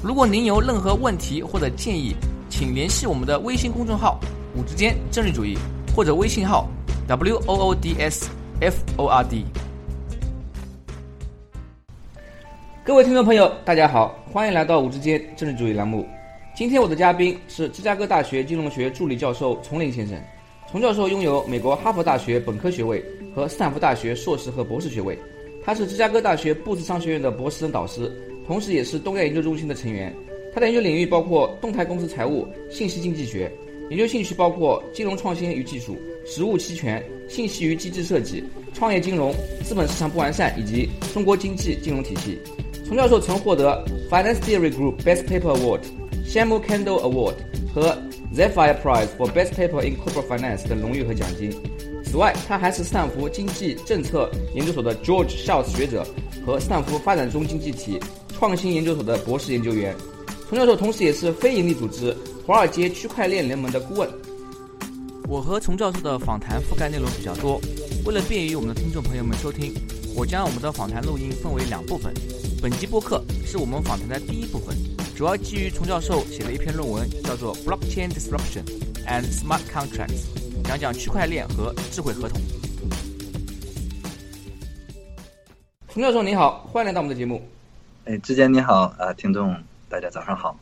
如果您有任何问题或者建议，请联系我们的微信公众号“五之间政治主义”或者微信号 “w o o d s f o r d”。各位听众朋友，大家好，欢迎来到“五之间政治主义”栏目。今天我的嘉宾是芝加哥大学金融学助理教授丛林先生。丛教授拥有美国哈佛大学本科学位和斯坦福大学硕士和博士学位，他是芝加哥大学布斯商学院的博士生导师，同时也是东亚研究中心的成员。他的研究领域包括动态公司财务、信息经济学，研究兴趣包括金融创新与技术、实物期权、信息与机制设计、创业金融、资本市场不完善以及中国经济金融体系。丛教授曾获得 Finance Theory Group Best Paper Award、Shamu Kendall Award 和 Zephyr Prize for Best Paper in Corporate Finance 等荣誉和奖金。此外，他还是斯坦福经济政策研究所的 George Shultz 学者和斯坦福发展中经济体创新研究所的博士研究员。丛教授同时也是非营利组织华尔街区块链联盟的顾问。我和丛教授的访谈覆盖内容比较多，为了便于我们的听众朋友们收听，我将我们的访谈录音分为两部分。本集播客是我们访谈的第一部分。主要基于丛教授写的一篇论文，叫做《Blockchain Disruption and Smart Contracts》，讲讲区块链和智慧合同。丛教授你好，欢迎来到我们的节目。哎，志坚你好啊，听众大家早上好。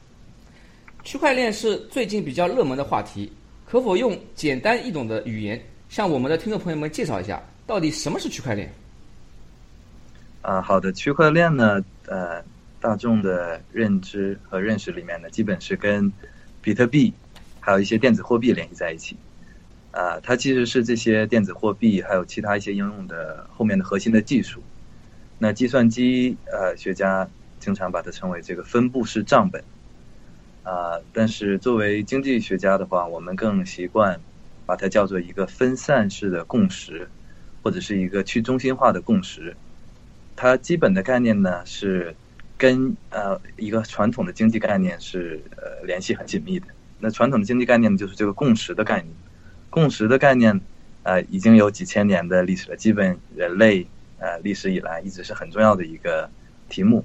区块链是最近比较热门的话题，可否用简单易懂的语言向我们的听众朋友们介绍一下，到底什么是区块链？啊，好的，区块链呢，呃。大众的认知和认识里面呢，基本是跟比特币还有一些电子货币联系在一起。啊，它其实是这些电子货币还有其他一些应用的后面的核心的技术。那计算机呃学家经常把它称为这个分布式账本。啊，但是作为经济学家的话，我们更习惯把它叫做一个分散式的共识，或者是一个去中心化的共识。它基本的概念呢是。跟呃一个传统的经济概念是呃联系很紧密的。那传统的经济概念，就是这个共识的概念。共识的概念呃已经有几千年的历史了，基本人类呃历史以来一直是很重要的一个题目，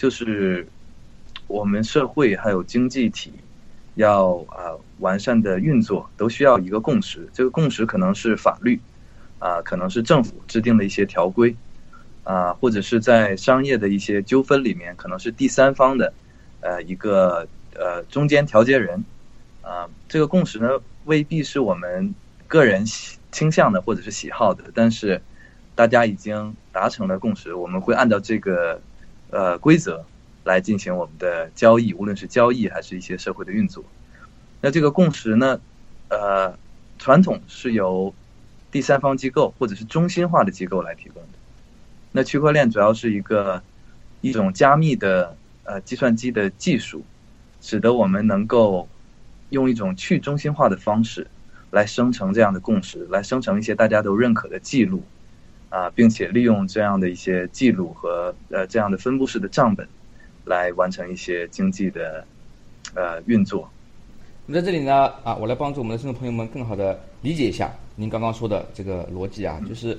就是我们社会还有经济体要啊完善的运作都需要一个共识。这个共识可能是法律啊，可能是政府制定的一些条规。啊，或者是在商业的一些纠纷里面，可能是第三方的，呃，一个呃中间调节人，啊，这个共识呢未必是我们个人倾向的或者是喜好的，但是大家已经达成了共识，我们会按照这个呃规则来进行我们的交易，无论是交易还是一些社会的运作。那这个共识呢，呃，传统是由第三方机构或者是中心化的机构来提供的。那区块链主要是一个一种加密的呃计算机的技术，使得我们能够用一种去中心化的方式来生成这样的共识，来生成一些大家都认可的记录啊，并且利用这样的一些记录和呃这样的分布式的账本来完成一些经济的呃运作。那在这里呢啊，我来帮助我们的听众朋友们更好的理解一下您刚刚说的这个逻辑啊，就是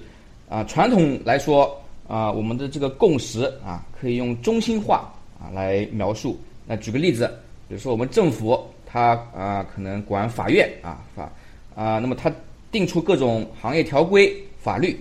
啊传统来说。啊，我们的这个共识啊，可以用中心化啊来描述。那举个例子，比如说我们政府它啊可能管法院啊法啊，那么它定出各种行业条规法律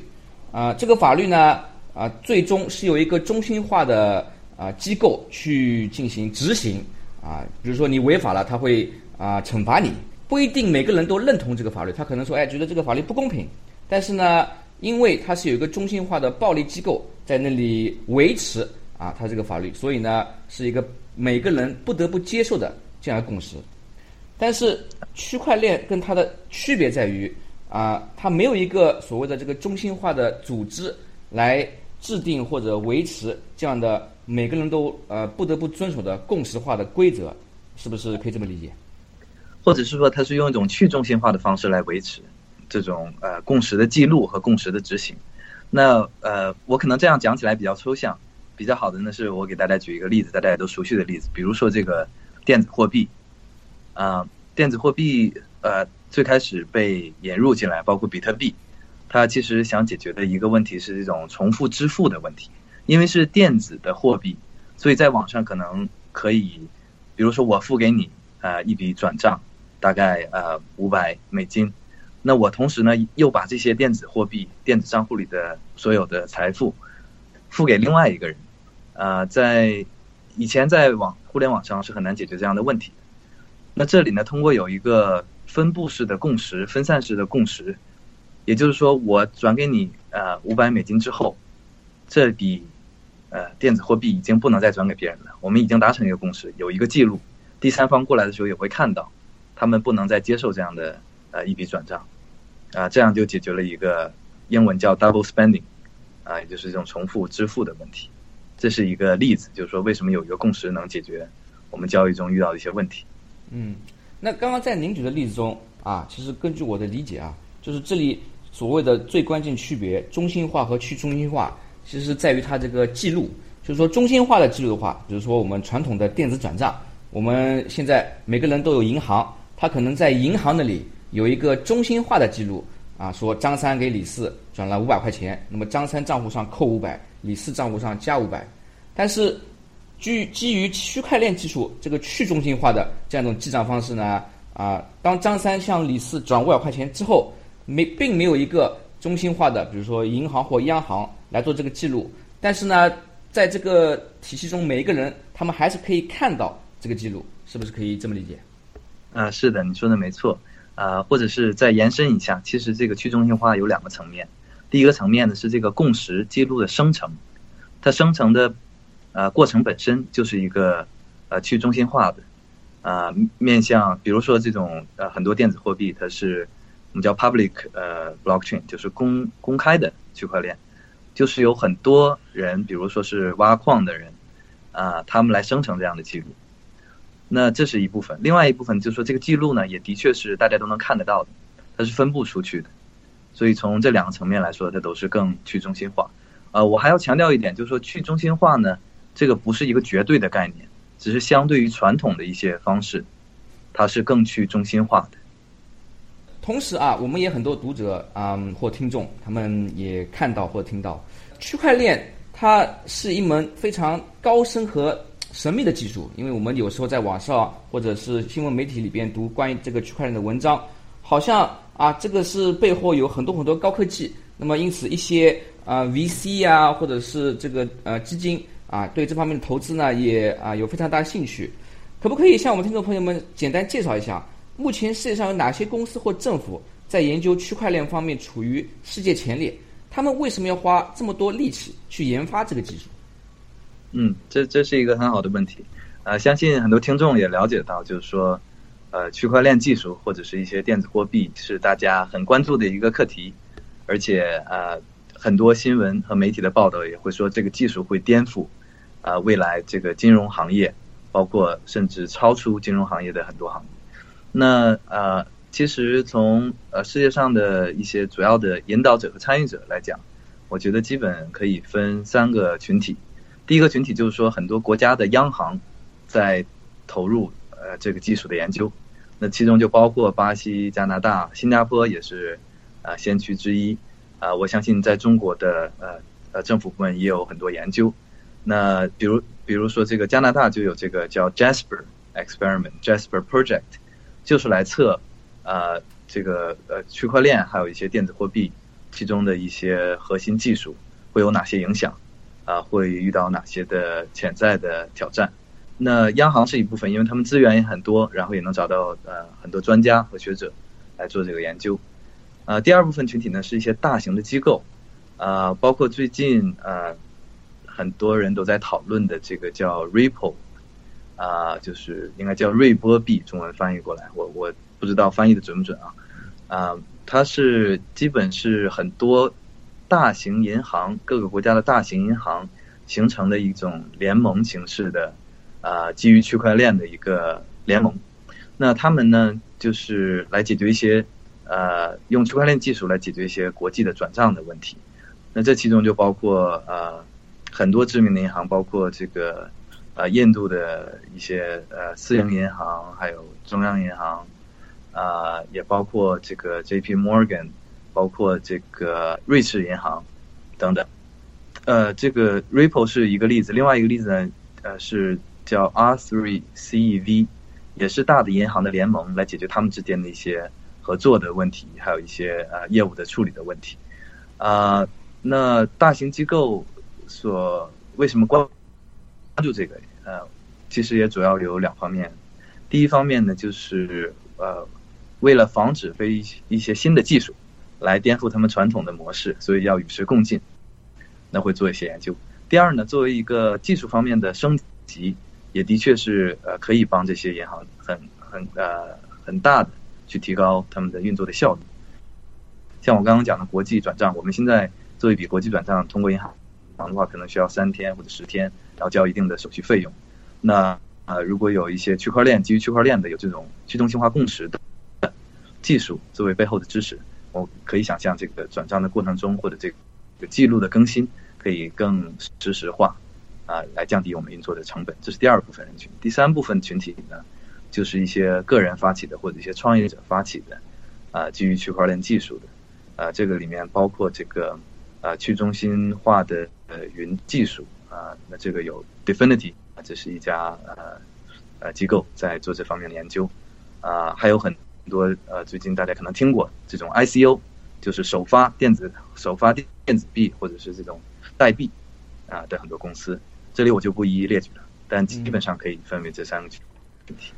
啊，这个法律呢啊最终是由一个中心化的啊机构去进行执行啊。比如说你违法了，他会啊惩罚你，不一定每个人都认同这个法律，他可能说哎觉得这个法律不公平，但是呢。因为它是有一个中心化的暴力机构在那里维持啊，它这个法律，所以呢是一个每个人不得不接受的这样的共识。但是区块链跟它的区别在于啊，它没有一个所谓的这个中心化的组织来制定或者维持这样的每个人都呃不得不遵守的共识化的规则，是不是可以这么理解？或者是说，它是用一种去中心化的方式来维持这种呃共识的记录和共识的执行？那呃，我可能这样讲起来比较抽象，比较好的呢是我给大家举一个例子，大家也都熟悉的例子，比如说这个电子货币啊，电子货币呃最开始被引入进来，包括比特币。它其实想解决的一个问题是这种重复支付的问题，因为是电子的货币，所以在网上可能可以，比如说我付给你呃一笔转账，大概呃五百美金，那我同时呢又把这些电子货币、电子账户里的所有的财富付给另外一个人，啊，在以前在网互联网上是很难解决这样的问题，那这里呢通过有一个分布式的共识、分散式的共识。也就是说，我转给你呃五百美金之后，这笔呃电子货币已经不能再转给别人了。我们已经达成一个共识，有一个记录，第三方过来的时候也会看到，他们不能再接受这样的呃一笔转账，啊，这样就解决了一个英文叫 double spending，啊，也就是这种重复支付的问题。这是一个例子，就是说为什么有一个共识能解决我们交易中遇到的一些问题。嗯，那刚刚在您举的例子中啊，其实根据我的理解啊，就是这里。所谓的最关键区别，中心化和去中心化，其实在于它这个记录。就是说，中心化的记录的话，比如说我们传统的电子转账，我们现在每个人都有银行，他可能在银行那里有一个中心化的记录啊，说张三给李四转了五百块钱，那么张三账户上扣五百，李四账户上加五百。但是，基基于区块链技术这个去中心化的这样一种记账方式呢，啊，当张三向李四转五百块钱之后。没，并没有一个中心化的，比如说银行或央行来做这个记录。但是呢，在这个体系中，每一个人他们还是可以看到这个记录，是不是可以这么理解？啊，是的，你说的没错。啊，或者是再延伸一下，其实这个去中心化有两个层面。第一个层面呢是这个共识记录的生成，它生成的呃过程本身就是一个呃去中心化的啊面向，比如说这种呃很多电子货币，它是。我们叫 public 呃 blockchain，就是公公开的区块链，就是有很多人，比如说是挖矿的人，啊，他们来生成这样的记录。那这是一部分，另外一部分就是说这个记录呢，也的确是大家都能看得到的，它是分布出去的。所以从这两个层面来说，它都是更去中心化。呃，我还要强调一点，就是说去中心化呢，这个不是一个绝对的概念，只是相对于传统的一些方式，它是更去中心化的。同时啊，我们也很多读者啊或听众，他们也看到或听到，区块链它是一门非常高深和神秘的技术。因为我们有时候在网上或者是新闻媒体里边读关于这个区块链的文章，好像啊这个是背后有很多很多高科技。那么因此一些啊 VC 啊或者是这个呃基金啊对这方面的投资呢也啊有非常大的兴趣。可不可以向我们听众朋友们简单介绍一下？目前世界上有哪些公司或政府在研究区块链方面处于世界前列？他们为什么要花这么多力气去研发这个技术？嗯，这这是一个很好的问题。呃，相信很多听众也了解到，就是说，呃，区块链技术或者是一些电子货币是大家很关注的一个课题，而且呃，很多新闻和媒体的报道也会说这个技术会颠覆啊未来这个金融行业，包括甚至超出金融行业的很多行业。那呃，其实从呃世界上的一些主要的引导者和参与者来讲，我觉得基本可以分三个群体。第一个群体就是说，很多国家的央行在投入呃这个技术的研究，那其中就包括巴西、加拿大、新加坡也是啊先驱之一啊。我相信在中国的呃呃政府部门也有很多研究。那比如比如说这个加拿大就有这个叫 Jasper Experiment Jasper Project。就是来测，呃，这个呃区块链还有一些电子货币，其中的一些核心技术会有哪些影响，啊，会遇到哪些的潜在的挑战？那央行是一部分，因为他们资源也很多，然后也能找到呃很多专家和学者来做这个研究。啊，第二部分群体呢是一些大型的机构，啊，包括最近呃很多人都在讨论的这个叫 Ripple。啊，就是应该叫瑞波币，中文翻译过来，我我不知道翻译的准不准啊。啊，它是基本是很多大型银行，各个国家的大型银行形成的一种联盟形式的啊，基于区块链的一个联盟。那他们呢，就是来解决一些呃，用区块链技术来解决一些国际的转账的问题。那这其中就包括呃很多知名的银行，包括这个呃印度的一些呃私营银行，还有中央银行。啊，也包括这个 J.P. Morgan，包括这个瑞士银行等等。呃，这个 Ripple 是一个例子，另外一个例子呢，呃，是叫 R3CEV，也是大的银行的联盟来解决他们之间的一些合作的问题，还有一些呃业务的处理的问题。啊，那大型机构所为什么关关注这个？呃，其实也主要有两方面。第一方面呢，就是呃。为了防止被一些新的技术来颠覆他们传统的模式，所以要与时共进，那会做一些研究。第二呢，作为一个技术方面的升级，也的确是呃可以帮这些银行很很呃很大的去提高他们的运作的效率。像我刚刚讲的国际转账，我们现在做一笔国际转账，通过银行的话，可能需要三天或者十天，然后交一定的手续费用。那呃，如果有一些区块链基于区块链的有这种去中心化共识的。技术作为背后的支持，我可以想象这个转账的过程中或者这个记录的更新可以更实时化啊，来降低我们运作的成本。这是第二部分人群。第三部分群体呢，就是一些个人发起的或者一些创业者发起的啊，基于区块链技术的啊，这个里面包括这个啊去中心化的呃云技术啊，那这个有 Definity 啊，这是一家呃呃机构在做这方面的研究啊，还有很。很多呃，最近大家可能听过这种 ICO，就是首发电子首发电电子币或者是这种代币啊的很多公司，这里我就不一一列举了，但基本上可以分为这三个群体。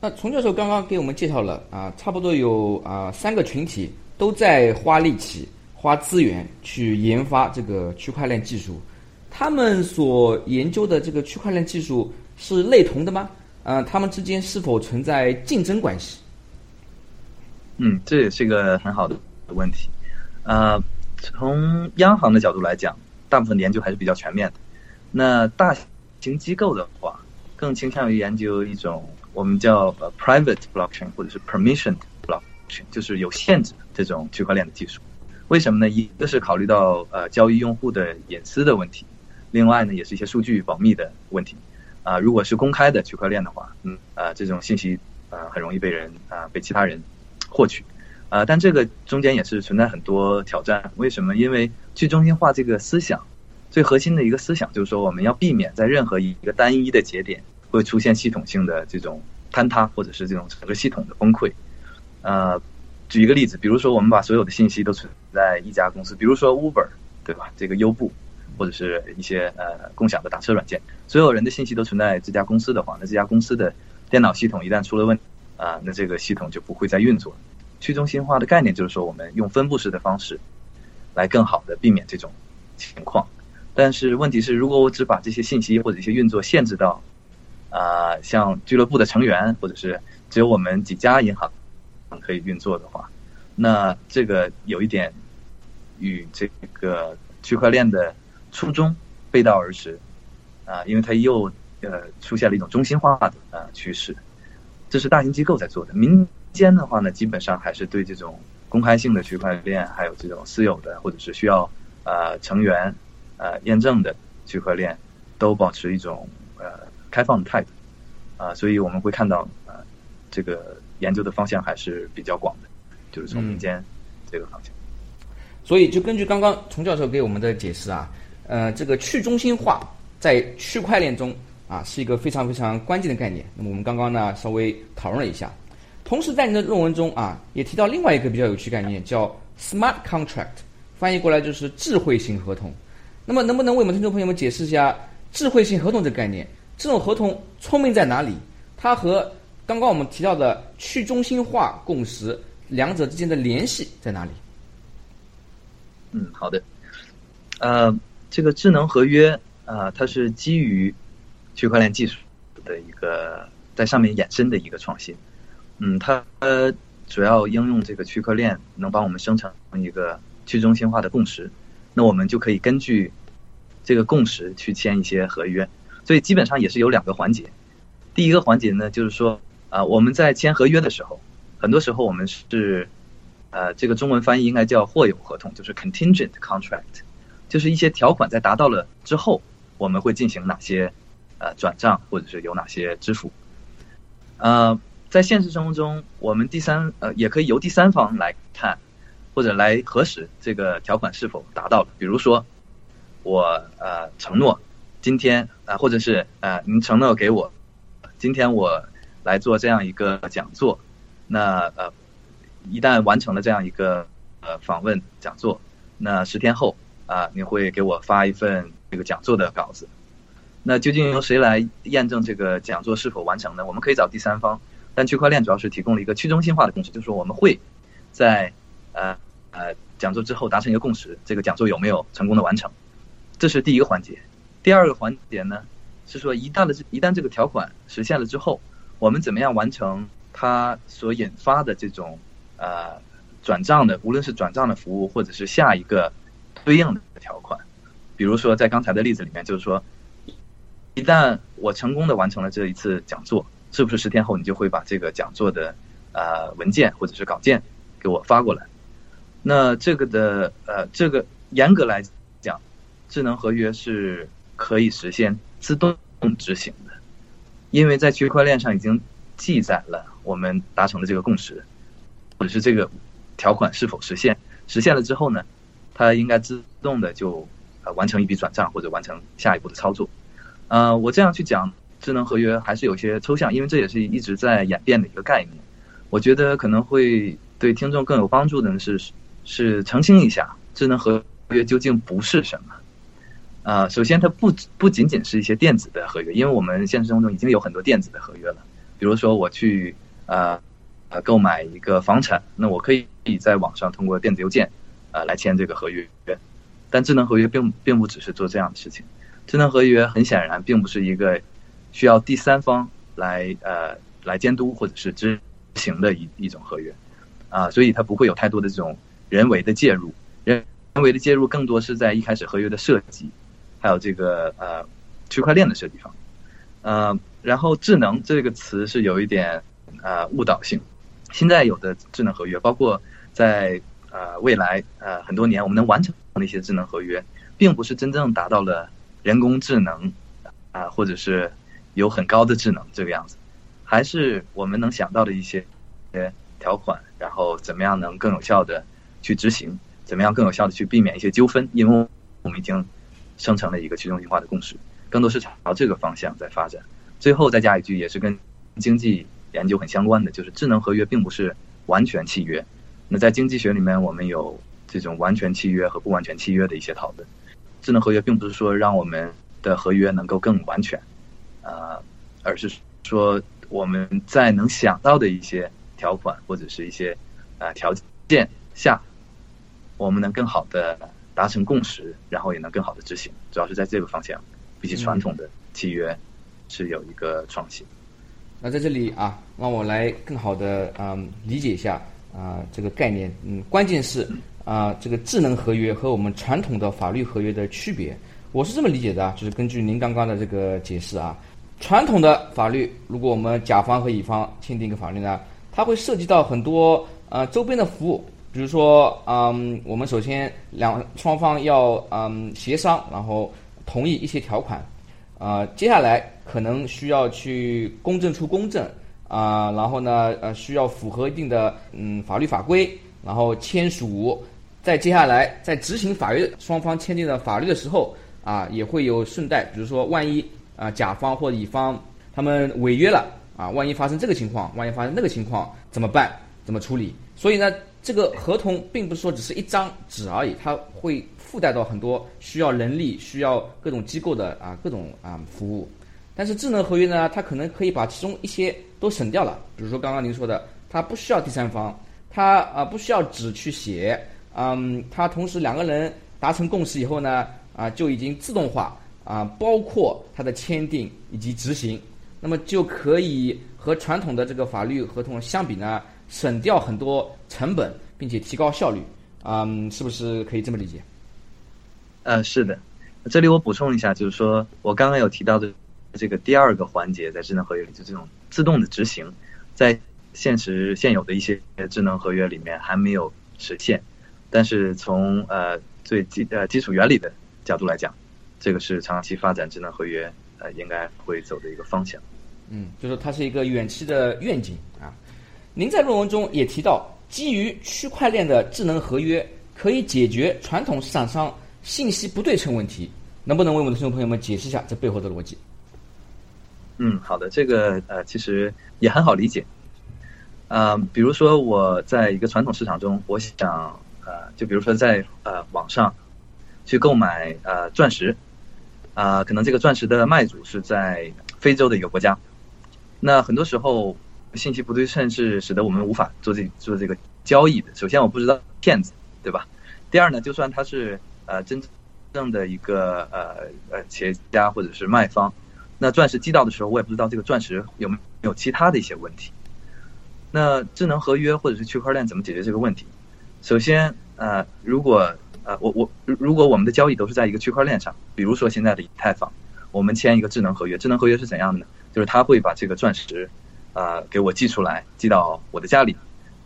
那丛教授刚刚给我们介绍了啊，差不多有啊三个群体都在花力气、花资源去研发这个区块链技术，他们所研究的这个区块链技术是类同的吗？啊，他们之间是否存在竞争关系？嗯，这也是一个很好的问题。呃，从央行的角度来讲，大部分研究还是比较全面的。那大型机构的话，更倾向于研究一种我们叫呃 private blockchain 或者是 permission blockchain，就是有限制的这种区块链的技术。为什么呢？一个是考虑到呃交易用户的隐私的问题，另外呢也是一些数据保密的问题。啊，如果是公开的区块链的话，嗯，啊这种信息啊很容易被人啊被其他人。获取，啊，但这个中间也是存在很多挑战。为什么？因为去中心化这个思想，最核心的一个思想就是说，我们要避免在任何一个单一的节点会出现系统性的这种坍塌，或者是这种整个系统的崩溃。呃，举一个例子，比如说我们把所有的信息都存在一家公司，比如说 Uber，对吧？这个优步，或者是一些呃共享的打车软件，所有人的信息都存在这家公司的话，那这家公司的电脑系统一旦出了问题。啊，那这个系统就不会再运作。去中心化的概念就是说，我们用分布式的方式来更好的避免这种情况。但是问题是，如果我只把这些信息或者一些运作限制到啊，像俱乐部的成员，或者是只有我们几家银行可以运作的话，那这个有一点与这个区块链的初衷背道而驰啊，因为它又呃出现了一种中心化的啊趋势。这是大型机构在做的，民间的话呢，基本上还是对这种公开性的区块链，还有这种私有的或者是需要呃成员呃验证的区块链，都保持一种呃开放的态度啊，所以我们会看到这个研究的方向还是比较广的，就是从民间这个方向。所以就根据刚刚丛教授给我们的解释啊，呃，这个去中心化在区块链中。啊，是一个非常非常关键的概念。那么我们刚刚呢稍微讨论了一下，同时在你的论文中啊也提到另外一个比较有趣概念，叫 smart contract，翻译过来就是智慧型合同。那么能不能为我们听众朋友们解释一下智慧型合同这个概念？这种合同聪明在哪里？它和刚刚我们提到的去中心化共识两者之间的联系在哪里？嗯，好的。呃，这个智能合约啊，它是基于区块链技术的一个在上面衍生的一个创新，嗯，它主要应用这个区块链，能帮我们生成一个去中心化的共识。那我们就可以根据这个共识去签一些合约，所以基本上也是有两个环节。第一个环节呢，就是说啊，我们在签合约的时候，很多时候我们是呃，这个中文翻译应该叫或有合同，就是 contingent contract，就是一些条款在达到了之后，我们会进行哪些呃转账，或者是有哪些支付。呃，在现实生活中，我们第三呃也可以由第三方来看，或者来核实这个条款是否达到了。比如说，我呃承诺今天啊，或者是呃您承诺给我。今天我来做这样一个讲座，那呃，一旦完成了这样一个呃访问讲座，那十天后啊，你会给我发一份这个讲座的稿子。那究竟由谁来验证这个讲座是否完成呢？我们可以找第三方，但区块链主要是提供了一个去中心化的共识，就是说我们会在呃呃讲座之后达成一个共识，这个讲座有没有成功的完成？这是第一个环节。第二个环节呢？是说，一旦的一旦这个条款实现了之后，我们怎么样完成它所引发的这种呃转账的，无论是转账的服务，或者是下一个对应的条款。比如说，在刚才的例子里面，就是说，一旦我成功的完成了这一次讲座，是不是十天后你就会把这个讲座的呃文件或者是稿件给我发过来？那这个的呃这个严格来讲，智能合约是可以实现。自动执行，因为在区块链上已经记载了我们达成的这个共识，或者是这个条款是否实现。实现了之后呢，它应该自动的就呃完成一笔转账或者完成下一步的操作。呃，我这样去讲智能合约还是有些抽象，因为这也是一直在演变的一个概念。我觉得可能会对听众更有帮助的是是澄清一下智能合约究竟不是什么。啊，首先它不不仅仅是一些电子的合约，因为我们现实生活中已经有很多电子的合约了。比如说我去呃呃购买一个房产，那我可以在网上通过电子邮件啊来签这个合约。但智能合约并并不只是做这样的事情，智能合约很显然并不是一个需要第三方来呃来监督或者是执行的一一种合约啊，所以它不会有太多的这种人为的介入，人为的介入更多是在一开始合约的设计。还有这个呃，区块链的设计方，呃，然后智能这个词是有一点呃误导性。现在有的智能合约，包括在呃未来呃很多年我们能完成的一些智能合约，并不是真正达到了人工智能啊，或者是有很高的智能这个样子，还是我们能想到的一些条款，然后怎么样能更有效的去执行，怎么样更有效的去避免一些纠纷，因为我们已经。生成了一个去中心化的共识，更多是朝这个方向在发展。最后再加一句，也是跟经济研究很相关的，就是智能合约并不是完全契约。那在经济学里面，我们有这种完全契约和不完全契约的一些讨论。智能合约并不是说让我们的合约能够更完全，呃，而是说我们在能想到的一些条款或者是一些呃条件下，我们能更好的。达成共识，然后也能更好的执行，主要是在这个方向，比起传统的契约是有一个创新。那在这里啊，让我来更好的嗯理解一下啊这个概念。嗯，关键是啊这个智能合约和我们传统的法律合约的区别，我是这么理解的啊，就是根据您刚刚的这个解释啊，传统的法律，如果我们甲方和乙方签订一个法律呢，它会涉及到很多呃周边的服务。比如说，嗯，我们首先两双方要嗯协商，然后同意一些条款，啊，接下来可能需要去公证处公证，啊，然后呢，呃，需要符合一定的嗯法律法规，然后签署，再接下来在执行法律双方签订的法律的时候，啊，也会有顺带，比如说万一啊甲方或乙方他们违约了，啊，万一发生这个情况，万一发生那个情况怎么办？怎么处理？所以呢？这个合同并不是说只是一张纸而已，它会附带到很多需要人力、需要各种机构的啊各种啊服务。但是智能合约呢，它可能可以把其中一些都省掉了。比如说刚刚您说的，它不需要第三方，它啊不需要纸去写，嗯，它同时两个人达成共识以后呢，啊就已经自动化啊，包括它的签订以及执行，那么就可以和传统的这个法律合同相比呢。省掉很多成本，并且提高效率，嗯，是不是可以这么理解？呃，是的，这里我补充一下，就是说我刚刚有提到的这个第二个环节，在智能合约里，就这种自动的执行，在现实现有的一些智能合约里面还没有实现，但是从呃最基呃基础原理的角度来讲，这个是长期发展智能合约呃应该会走的一个方向。嗯，就是它是一个远期的愿景啊。您在论文中也提到，基于区块链的智能合约可以解决传统市场上信息不对称问题，能不能为我们的听众朋友们解释一下这背后的逻辑？嗯，好的，这个呃其实也很好理解。啊，比如说我在一个传统市场中，我想呃，就比如说在呃网上去购买呃钻石，啊，可能这个钻石的卖主是在非洲的一个国家，那很多时候信息不对称是使得我们无法做这做这个交易的。首先我不知道骗子，对吧？第二呢，就算他是呃真正的一个呃呃企业家或者是卖方，那钻石寄到的时候，我也不知道这个钻石有没有其他的一些问题。那智能合约或者是区块链怎么解决这个问题？首先，呃，如果呃我我如果我们的交易都是在一个区块链上，比如说现在的以太坊，我们签一个智能合约，智能合约是怎样的呢？就是它会把这个钻石呃给我寄出来，寄到我的家里，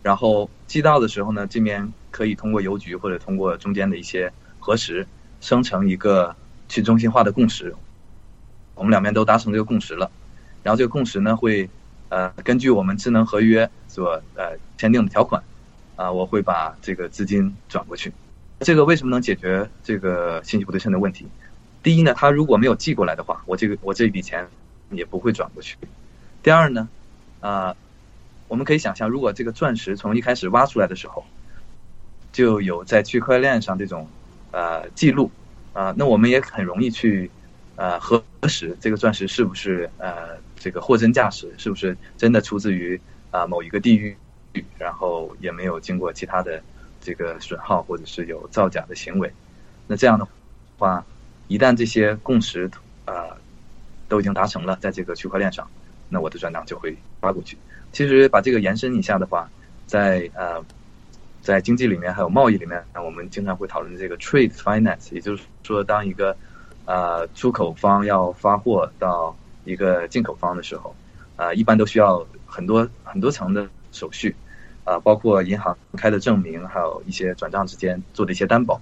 然后寄到的时候呢，这边可以通过邮局或者通过中间的一些核实，生成一个去中心化的共识。我们两边都达成这个共识了，然后这个共识呢会。呃，根据我们智能合约所呃签订的条款，啊，我会把这个资金转过去。这个为什么能解决这个信息不对称的问题？第一呢，他如果没有寄过来的话，我这个我这笔钱也不会转过去。第二呢，啊，我们可以想象，如果这个钻石从一开始挖出来的时候就有在区块链上这种呃记录啊，那我们也很容易去呃核实这个钻石是不是呃。这个货真价实是不是真的出自于啊某一个地域，然后也没有经过其他的这个损耗或者是有造假的行为？那这样的话，一旦这些共识啊都已经达成了，在这个区块链上，那我的转账就会发过去。其实把这个延伸一下的话，在呃在经济里面还有贸易里面，我们经常会讨论这个 trade finance，也就是说，当一个呃出口方要发货到一个进口方的时候，啊，一般都需要很多很多层的手续，啊，包括银行开的证明，还有一些转账之间做的一些担保。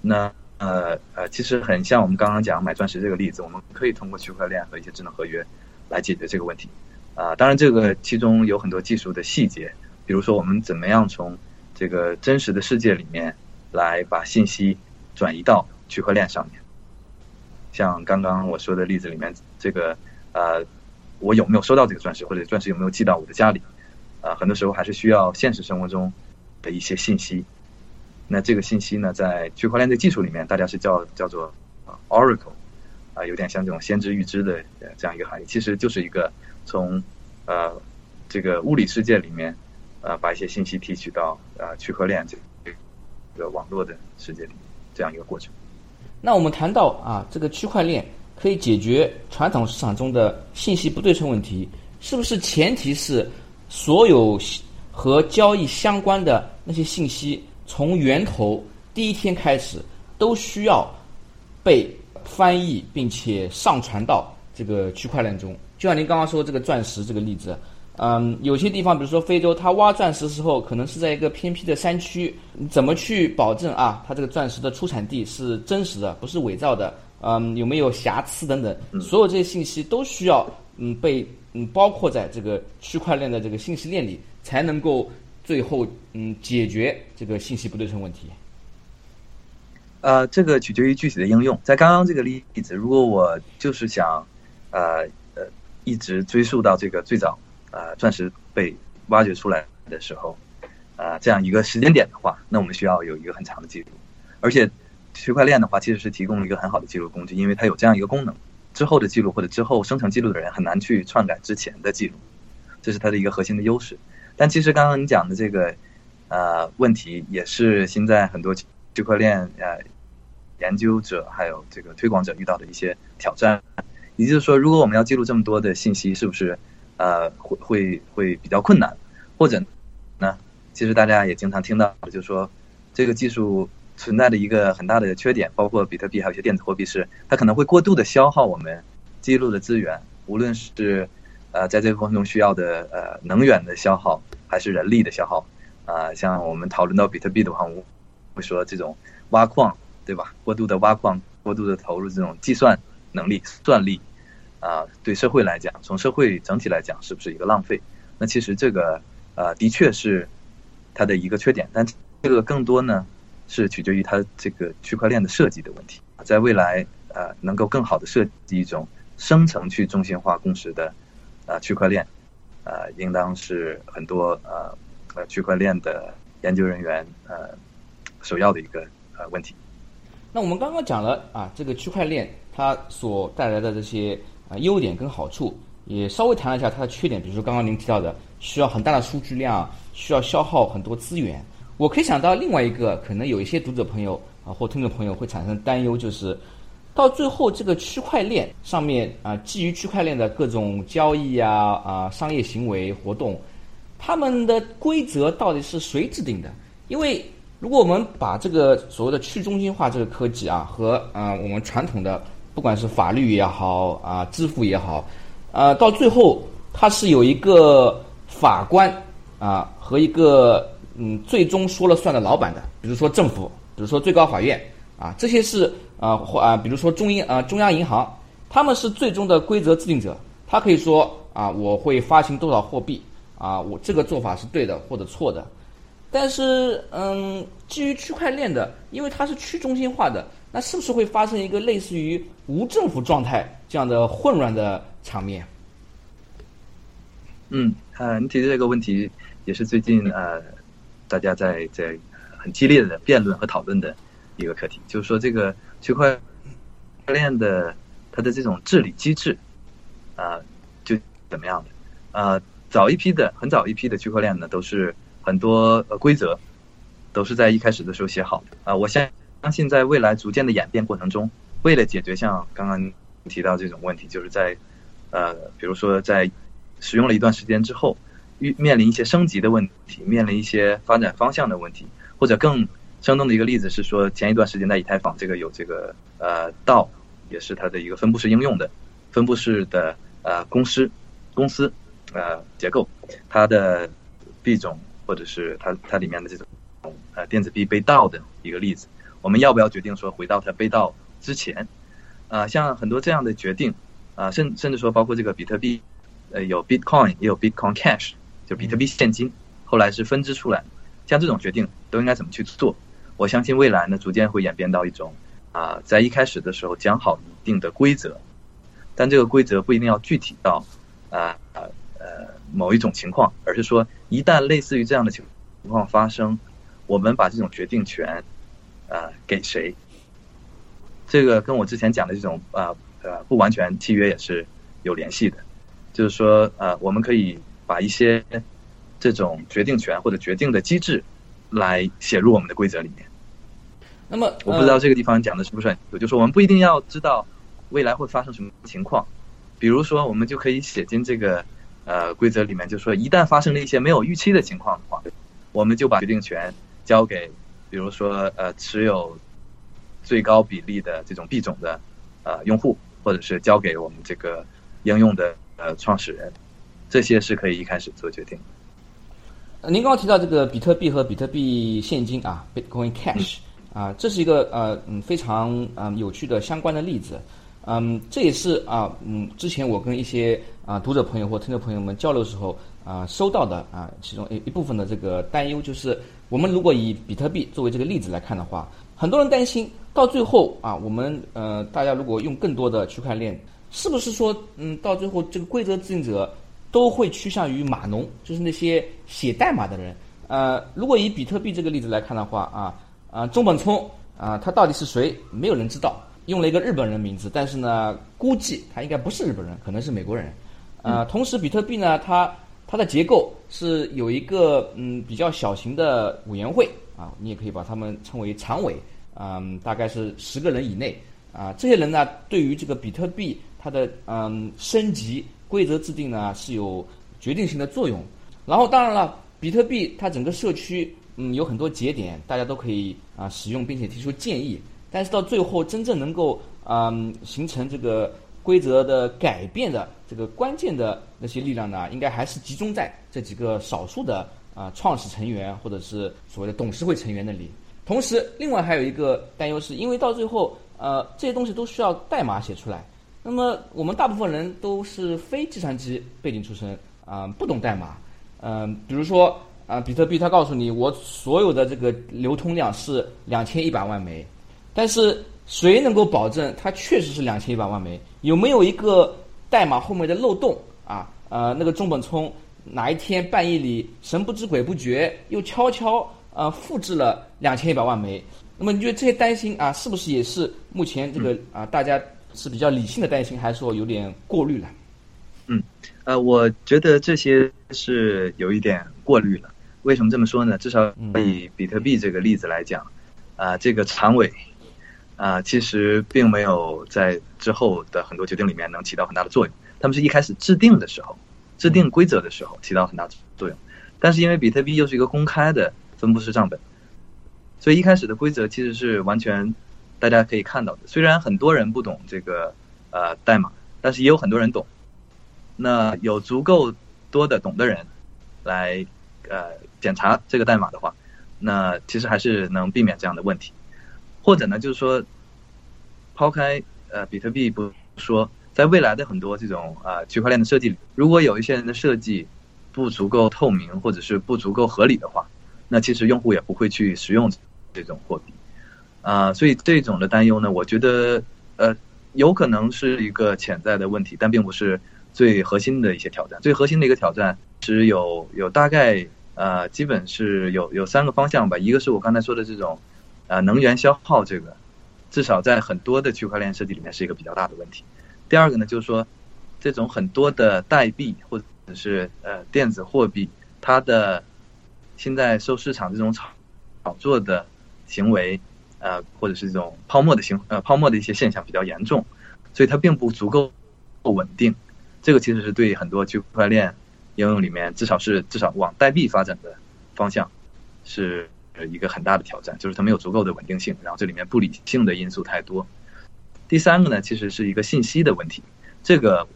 那呃呃，其实很像我们刚刚讲买钻石这个例子，我们可以通过区块链和一些智能合约来解决这个问题。啊，当然这个其中有很多技术的细节，比如说我们怎么样从这个真实的世界里面来把信息转移到区块链上面。像刚刚我说的例子里面，这个。呃，我有没有收到这个钻石，或者钻石有没有寄到我的家里？啊，很多时候还是需要现实生活中的一些信息。那这个信息呢，在区块链的技术里面，大家是叫叫做 Oracle，啊，有点像这种先知预知的这样一个行业。其实就是一个从呃这个物理世界里面呃把一些信息提取到呃区块链这个网络的世界里这样一个过程。那我们谈到啊，这个区块链。可以解决传统市场中的信息不对称问题，是不是前提是所有和交易相关的那些信息从源头第一天开始都需要被翻译并且上传到这个区块链中？就像您刚刚说这个钻石这个例子，嗯，有些地方比如说非洲，它挖钻石时候可能是在一个偏僻的山区，怎么去保证啊，它这个钻石的出产地是真实的，不是伪造的？嗯，有没有瑕疵等等，所有这些信息都需要嗯被嗯包括在这个区块链的这个信息链里，才能够最后嗯解决这个信息不对称问题。呃，这个取决于具体的应用。在刚刚这个例子，如果我就是想呃呃一直追溯到这个最早呃钻石被挖掘出来的时候啊这样一个时间点的话，那我们需要有一个很长的记录，而且。区块链的话，其实是提供了一个很好的记录工具，因为它有这样一个功能，之后的记录或者之后生成记录的人很难去篡改之前的记录，这是它的一个核心的优势。但其实刚刚你讲的这个呃问题，也是现在很多区块链呃研究者还有这个推广者遇到的一些挑战。也就是说，如果我们要记录这么多的信息，是不是呃会会会比较困难？或者呢，其实大家也经常听到，就是说这个技术。存在的一个很大的缺点，包括比特币还有一些电子货币，是它可能会过度的消耗我们记录的资源，无论是呃在这个过程中需要的呃能源的消耗，还是人力的消耗。啊，像我们讨论到比特币的话，我会说这种挖矿，对吧？过度的挖矿，过度的投入这种计算能力、算力，啊，对社会来讲，从社会整体来讲，是不是一个浪费？那其实这个呃，的确是它的一个缺点，但这个更多呢是取决于它这个区块链的设计的问题。在未来，呃，能够更好的设计一种生成去中心化共识的啊区块链，呃，应当是很多呃。呃，区块链的研究人员呃，首要的一个呃问题。那我们刚刚讲了啊，这个区块链它所带来的这些啊优点跟好处，也稍微谈了一下它的缺点，比如说刚刚您提到的需要很大的数据量，需要消耗很多资源。我可以想到另外一个可能有一些读者朋友啊或听众朋友会产生担忧，就是到最后这个区块链上面啊，基于区块链的各种交易啊啊商业行为活动。他们的规则到底是谁制定的？因为如果我们把这个所谓的去中心化这个科技啊，和啊我们传统的不管是法律也好啊支付也好，啊到最后它是有一个法官啊和一个嗯最终说了算的老板的，比如说政府，比如说最高法院啊这些是啊或啊比如说中银啊中央银行，他们是最终的规则制定者，他可以说啊我会发行多少货币。啊，我这个做法是对的或者错的，但是，嗯，基于区块链的，因为它是去中心化的，那是不是会发生一个类似于无政府状态这样的混乱的场面？嗯，啊，你提的这个问题也是最近呃，大家在在很激烈的辩论和讨论的一个课题，就是说这个区块链的它的这种治理机制啊，就怎么样的啊？早一批的，很早一批的区块链呢，都是很多呃规则，都是在一开始的时候写好的啊。我相相信，在未来逐渐的演变过程中，为了解决像刚刚提到这种问题，就是在呃，比如说在使用了一段时间之后，遇面临一些升级的问题，面临一些发展方向的问题，或者更生动的一个例子是说，前一段时间在以太坊这个有这个呃道，也是它的一个分布式应用的分布式的呃公司公司。呃，结构，它的币种或者是它它里面的这种呃电子币被盗的一个例子，我们要不要决定说回到它被盗之前？啊，像很多这样的决定，啊，甚甚至说包括这个比特币，呃，有 Bitcoin 也有 Bitcoin Cash，就比特币现金，后来是分支出来，像这种决定都应该怎么去做？我相信未来呢，逐渐会演变到一种啊，在一开始的时候讲好一定的规则，但这个规则不一定要具体到啊。某一种情况，而是说，一旦类似于这样的情情况发生，我们把这种决定权，呃，给谁？这个跟我之前讲的这种啊呃不完全契约也是有联系的，就是说，呃，我们可以把一些这种决定权或者决定的机制来写入我们的规则里面。那么，我不知道这个地方讲的是不是很清楚，就是我们不一定要知道未来会发生什么情况，比如说，我们就可以写进这个。呃，规则里面就说，一旦发生了一些没有预期的情况的话，我们就把决定权交给，比如说呃，持有最高比例的这种币种的呃用户，或者是交给我们这个应用的呃创始人，这些是可以一开始做决定。您刚刚提到这个比特币和比特币现金啊，Bitcoin Cash 啊，这是一个呃嗯非常嗯有趣的相关的例子。嗯，这也是啊，嗯，之前我跟一些啊读者朋友或听众朋友们交流的时候啊收到的啊，其中一一部分的这个担忧就是，我们如果以比特币作为这个例子来看的话，很多人担心到最后啊，我们呃大家如果用更多的区块链，是不是说嗯到最后这个规则制定者都会趋向于码农，就是那些写代码的人？呃，如果以比特币这个例子来看的话啊啊中本聪啊他到底是谁？没有人知道。用了一个日本人名字，但是呢，估计他应该不是日本人，可能是美国人。呃，同时比特币呢，它它的结构是有一个嗯比较小型的委员会啊，你也可以把他们称为常委，嗯，大概是十个人以内啊。这些人呢，对于这个比特币它的嗯升级规则制定呢是有决定性的作用。然后当然了，比特币它整个社区嗯有很多节点，大家都可以啊使用，并且提出建议。但是到最后真正能够嗯形成这个规则的改变的这个关键的那些力量呢，应该还是集中在这几个少数的啊创始成员或者是所谓的董事会成员那里。同时，另外还有一个担忧是，因为到最后呃这些东西都需要代码写出来。那么我们大部分人都是非计算机背景出身啊，不懂代码。嗯，比如说啊，比特币它告诉你我所有的这个流通量是两千一百万枚。但是谁能够保证它确实是两千一百万枚？有没有一个代码后面的漏洞啊？呃，那个中本聪哪一天半夜里神不知鬼不觉又悄悄呃复制了两千一百万枚？那么你觉得这些担心啊，是不是也是目前这个啊大家是比较理性的担心，还是说有点过滤了？嗯，呃，我觉得这些是有一点过滤了。为什么这么说呢？至少以比特币这个例子来讲，啊，这个长尾。啊，其实并没有在之后的很多决定里面能起到很大的作用。他们是一开始制定的时候，制定规则的时候起到很大作用。但是因为比特币又是一个公开的分布式账本，所以一开始的规则其实是完全大家可以看到的。虽然很多人不懂这个呃代码，但是也有很多人懂。那有足够多的懂的人来呃检查这个代码的话，那其实还是能避免这样的问题。或者呢，就是说，抛开呃比特币不说，在未来的很多这种啊区块链的设计里，如果有一些人的设计不足够透明，或者是不足够合理的话，那其实用户也不会去使用这种货币啊。所以这种的担忧呢，我觉得呃有可能是一个潜在的问题，但并不是最核心的一些挑战。最核心的一个挑战是有有大概呃基本是有有三个方向吧，一个是我刚才说的这种。啊，能源消耗这个，至少在很多的区块链设计里面是一个比较大的问题。第二个呢，就是说，这种很多的代币或者是呃电子货币，它的现在受市场这种炒炒作的行为，呃，或者是这种泡沫的行呃泡沫的一些现象比较严重，所以它并不足够稳定。这个其实是对很多区块链应用里面，至少是至少往代币发展的方向是。一个很大的挑战就是它没有足够的稳定性，然后这里面不理性的因素太多。第三个呢，其实是一个信息的问题，这个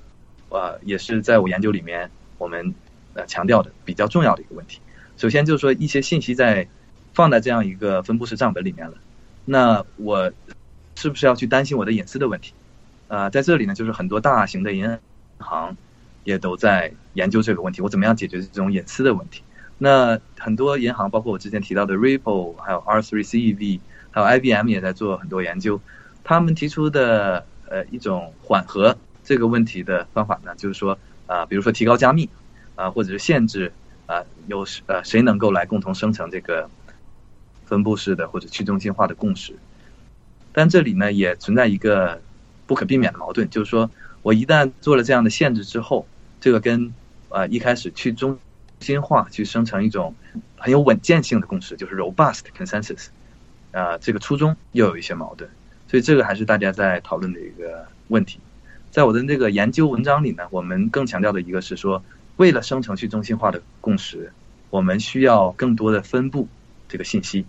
呃也是在我研究里面我们呃强调的比较重要的一个问题。首先就是说一些信息在放在这样一个分布式账本里面了，那我是不是要去担心我的隐私的问题？啊，在这里呢，就是很多大型的银行也都在研究这个问题，我怎么样解决这种隐私的问题？那很多银行，包括我之前提到的 Ripple，还有 R3CEV，还有 IBM 也在做很多研究。他们提出的呃一种缓和这个问题的方法呢，就是说啊，比如说提高加密啊，或者是限制啊，有呃谁能够来共同生成这个分布式的或者去中心化的共识。但这里呢也存在一个不可避免的矛盾，就是说我一旦做了这样的限制之后，这个跟啊一开始去中心化去生成一种很有稳健性的共识，就是 robust consensus，啊，这个初衷又有一些矛盾，所以这个还是大家在讨论的一个问题。在我的那个研究文章里呢，我们更强调的一个是说，为了生成去中心化的共识，我们需要更多的分布这个信息，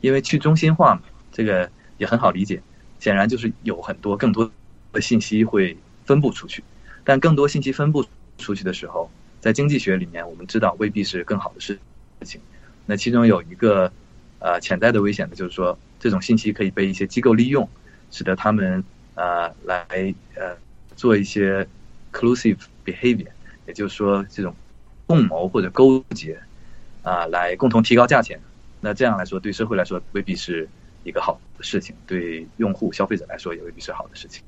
因为去中心化嘛，这个也很好理解，显然就是有很多更多的信息会分布出去，但更多信息分布出去的时候。在经济学里面，我们知道未必是更好的事情。那其中有一个呃潜在的危险呢，就是说这种信息可以被一些机构利用，使得他们呃来呃做一些 collusive behavior，也就是说这种共谋或者勾结啊，来共同提高价钱。那这样来说，对社会来说未必是一个好的事情，对用户消费者来说也未必是好的事情。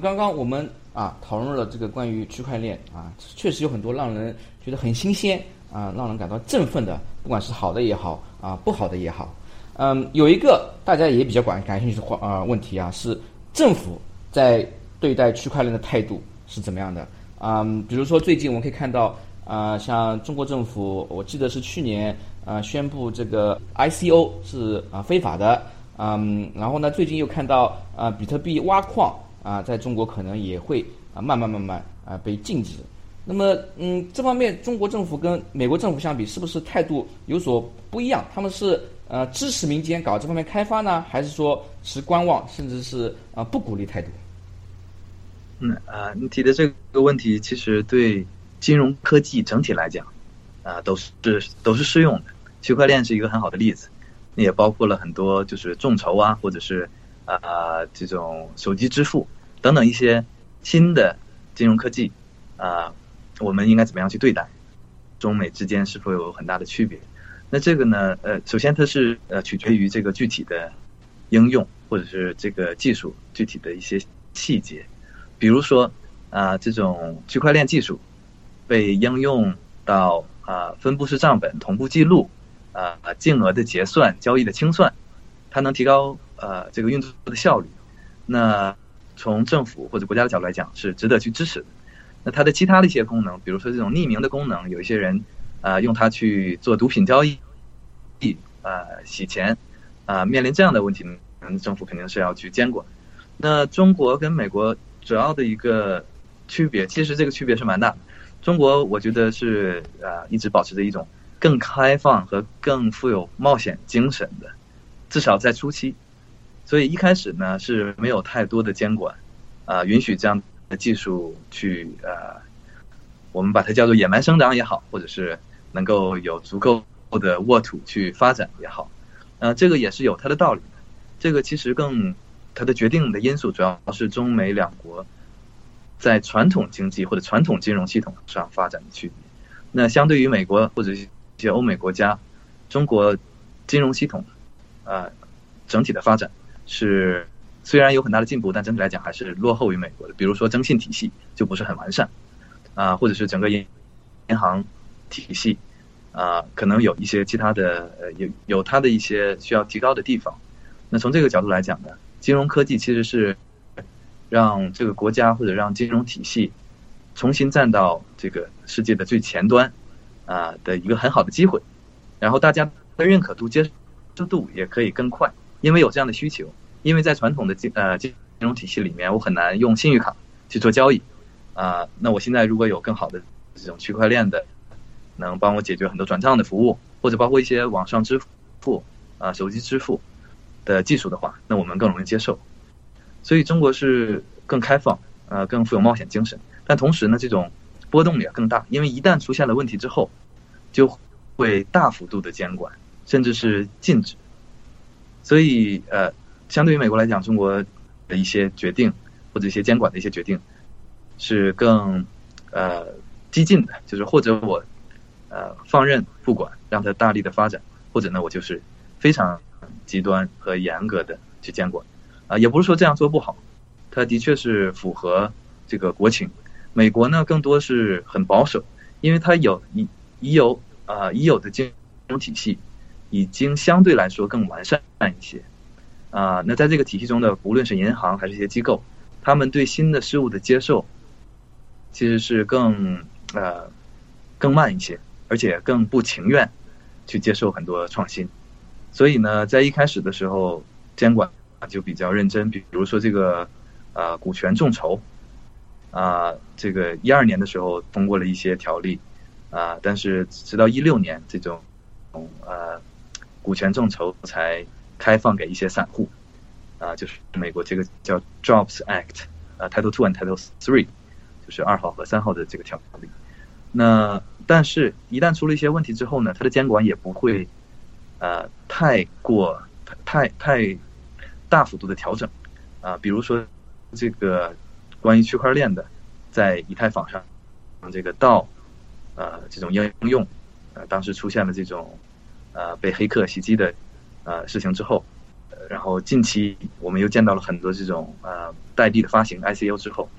刚刚我们啊讨论了这个关于区块链啊，确实有很多让人觉得很新鲜啊，让人感到振奋的，不管是好的也好啊，不好的也好，嗯，有一个大家也比较感感兴趣的话啊问题啊，是政府在对待区块链的态度是怎么样的？嗯，比如说最近我们可以看到啊，像中国政府，我记得是去年啊宣布这个 ICO 是啊非法的，嗯，然后呢最近又看到啊比特币挖矿。啊，在中国可能也会啊慢慢慢慢啊被禁止，那么，嗯，这方面中国政府跟美国政府相比，是不是态度有所不一样？他们是呃支持民间搞这方面开发呢，还是说持观望，甚至是啊不鼓励态度？嗯啊，你提的这个问题，其实对金融科技整体来讲，啊都是都是适用的。区块链是一个很好的例子，也包括了很多就是众筹啊，或者是啊这种手机支付等等一些新的金融科技啊。我们应该怎么样去对待？中美之间是否有很大的区别？那这个呢？呃，首先它是呃取决于这个具体的应用，或者是这个技术具体的一些细节。比如说啊，这种区块链技术被应用到啊分布式账本同步记录啊净额的结算、交易的清算，它能提高呃这个运作的效率。那从政府或者国家的角度来讲，是值得去支持的。那它的其他的一些功能，比如说这种匿名的功能，有一些人啊用它去做毒品交易、啊洗钱啊，面临这样的问题呢，政府肯定是要去监管。那中国跟美国主要的一个区别，其实这个区别是蛮大。中国我觉得是啊一直保持着一种更开放和更富有冒险精神的，至少在初期。所以一开始呢是没有太多的监管啊，允许这样。的技术去呃，我们把它叫做野蛮生长也好，或者是能够有足够的沃土去发展也好，呃，这个也是有它的道理的。这个其实更它的决定的因素主要是中美两国在传统经济或者传统金融系统上发展的区别。那相对于美国或者一些欧美国家，中国金融系统啊整体的发展是。虽然有很大的进步，但整体来讲还是落后于美国的。比如说征信体系就不是很完善，啊，或者是整个银银行体系啊，可能有一些其他的呃有有它的一些需要提高的地方。那从这个角度来讲呢，金融科技其实是让这个国家或者让金融体系重新站到这个世界的最前端啊的一个很好的机会。然后大家的认可度、接受度也可以更快，因为有这样的需求。因为在传统的金呃金融体系里面，我很难用信誉卡去做交易，啊，那我现在如果有更好的这种区块链的，能帮我解决很多转账的服务，或者包括一些网上支付啊手机支付的技术的话，那我们更容易接受。所以中国是更开放，呃，更富有冒险精神，但同时呢，这种波动也更大，因为一旦出现了问题之后，就会大幅度的监管，甚至是禁止。所以呃。相对于美国来讲，中国的一些决定或者一些监管的一些决定是更呃激进的，就是或者我呃放任不管，让它大力的发展，或者呢我就是非常极端和严格的去监管啊，也不是说这样做不好，它的确是符合这个国情。美国呢更多是很保守，因为它有已已有啊已有的金融体系已经相对来说更完善一些。啊，那在这个体系中的，无论是银行还是一些机构，他们对新的事物的接受，其实是更呃更慢一些，而且更不情愿去接受很多创新。所以呢，在一开始的时候，监管就比较认真，比如说这个呃股权众筹啊，这个一二年的时候通过了一些条例啊，但是直到一六年，这种呃股权众筹才。开放给一些散户，啊，就是美国这个叫 Jobs Act，啊，Title Two and Title Three，就是二号和三号的这个条例。那但是，一旦出了一些问题之后呢，它的监管也不会，呃，太过太太大幅度的调整，啊，比如说这个关于区块链的，在以太坊上，这个道，呃，这种应用，呃，当时出现了这种，呃，被黑客袭击的。呃，事情之后，然后近期我们又见到了很多这种呃代币的发行 ICO 之后，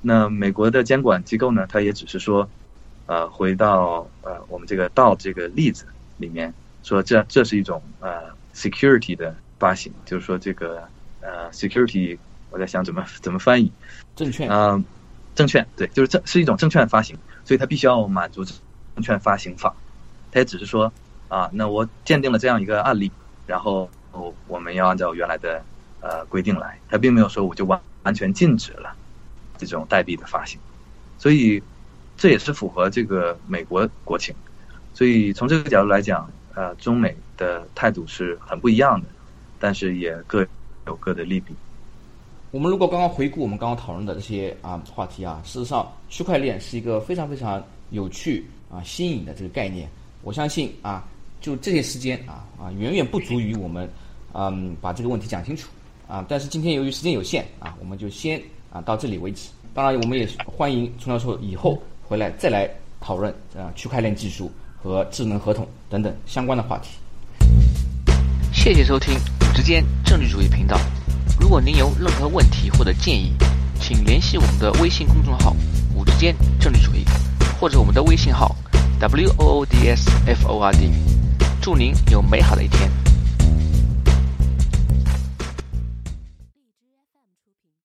那美国的监管机构呢，它也只是说，呃，回到呃我们这个道这个例子里面说，这这是一种呃 security 的发行，就是说这个呃 security，我在想怎么怎么翻译，证券啊，证券对，就是证是一种证券发行，所以它必须要满足证券发行法，它也只是说。啊，那我鉴定了这样一个案例，然后我们要按照原来的呃规定来，他并没有说我就完完全禁止了这种代币的发行，所以这也是符合这个美国国情。所以从这个角度来讲，呃，中美的态度是很不一样的，但是也各有各的利弊。我们如果刚刚回顾我们刚刚讨论的这些啊话题啊，事实上区块链是一个非常非常有趣啊新颖的这个概念。我相信啊，就这些时间啊啊远远不足以我们嗯把这个问题讲清楚啊。但是今天由于时间有限啊，我们就先啊到这里为止。当然，我们也欢迎陈教授以后回来再来讨论啊区块链技术和智能合同等等相关的话题。谢谢收听五之间政治主义频道。如果您有任何问题或者建议，请联系我们的微信公众号“五之间政治主义”，或者我们的微信号 “w o o d s f o r d”。祝您有美好的一天。